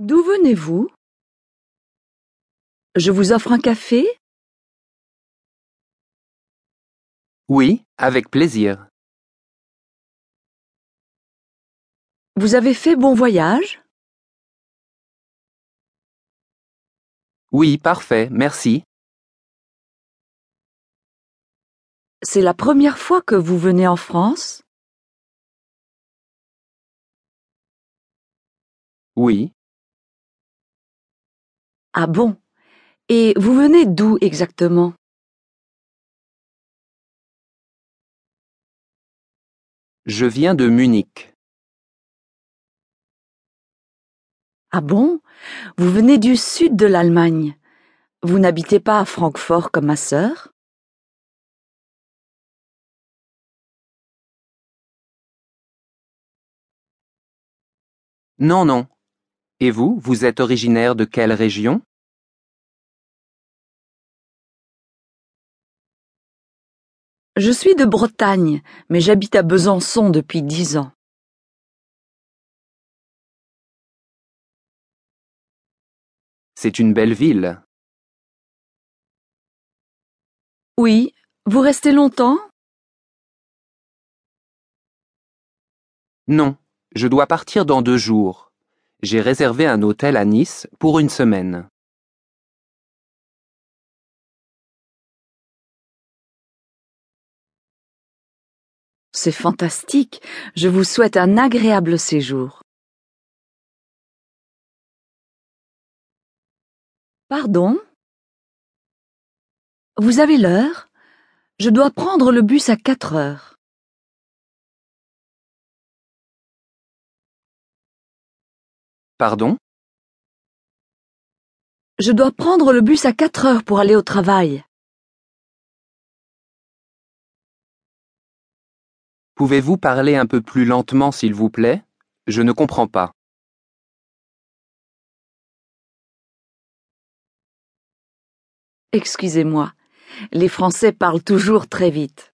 D'où venez-vous? Je vous offre un café? Oui, avec plaisir. Vous avez fait bon voyage? Oui, parfait, merci. C'est la première fois que vous venez en France? Oui, Ah bon? Et vous venez d'où exactement? Je viens de Munich. Ah bon? Vous venez du sud de l'Allemagne. Vous n'habitez pas à Francfort comme ma sœur? Non, non. Et vous, vous êtes originaire de quelle région? Je suis de Bretagne, mais j'habite à Besançon depuis dix ans. C'est une belle ville. Oui, vous restez longtemps? Non, je dois partir dans deux jours. J'ai réservé un hôtel à Nice pour une semaine. C'est fantastique. Je vous souhaite un agréable séjour. Pardon? Vous avez l'heure? Je dois prendre le bus à quatre heures. Pardon? Je dois prendre le bus à quatre heures pour aller au travail. Pouvez-vous parler un peu plus lentement, s'il vous plaît? Je ne comprends pas. Excusez-moi. Les Français parlent toujours très vite.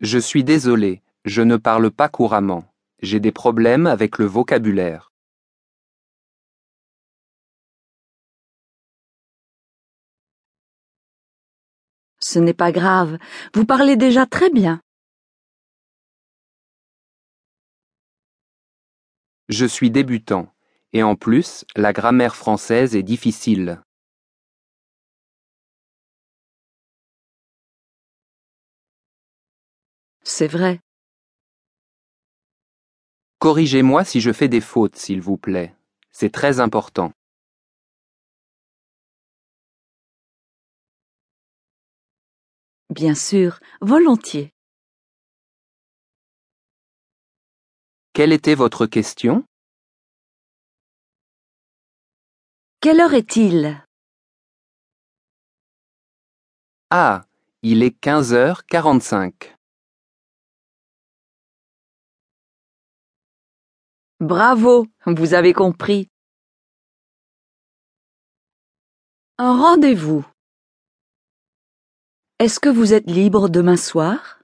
Je suis désolé, je ne parle pas couramment. J'ai des problèmes avec le vocabulaire. Ce n'est pas grave. Vous parlez déjà très bien. Je suis débutant, et en plus, la grammaire française est difficile. C'est vrai. Corrigez-moi si je fais des fautes, s'il vous plaît. C'est très important. Bien sûr, volontiers. Quelle était votre question? Quelle heure est-il? Ah, il est 15h45. Bravo, vous avez compris. Un rendez-vous. Est-ce que vous êtes libre demain soir?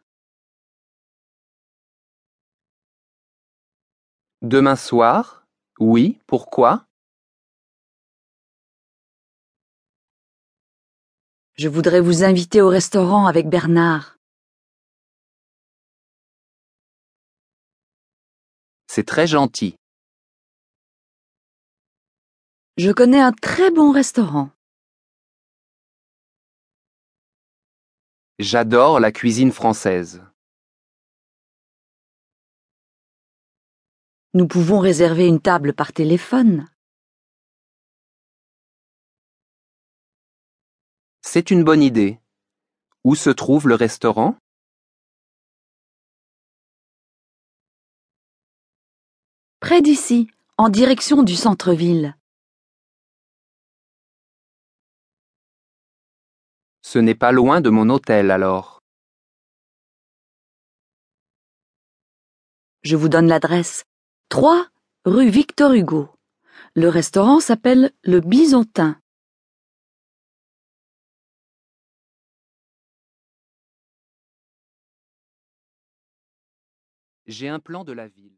Demain soir? Oui, pourquoi? Je voudrais vous inviter au restaurant avec Bernard. C'est très gentil. Je connais un très bon restaurant. J'adore la cuisine française. Nous pouvons réserver une table par téléphone. C'est une bonne idée. Où se trouve le restaurant? Près d'ici, en direction du centre-ville. Ce n'est pas loin de mon hôtel alors. Je vous donne l'adresse. 3 rue Victor Hugo. Le restaurant s'appelle Le Bisontin. J'ai un plan de la ville.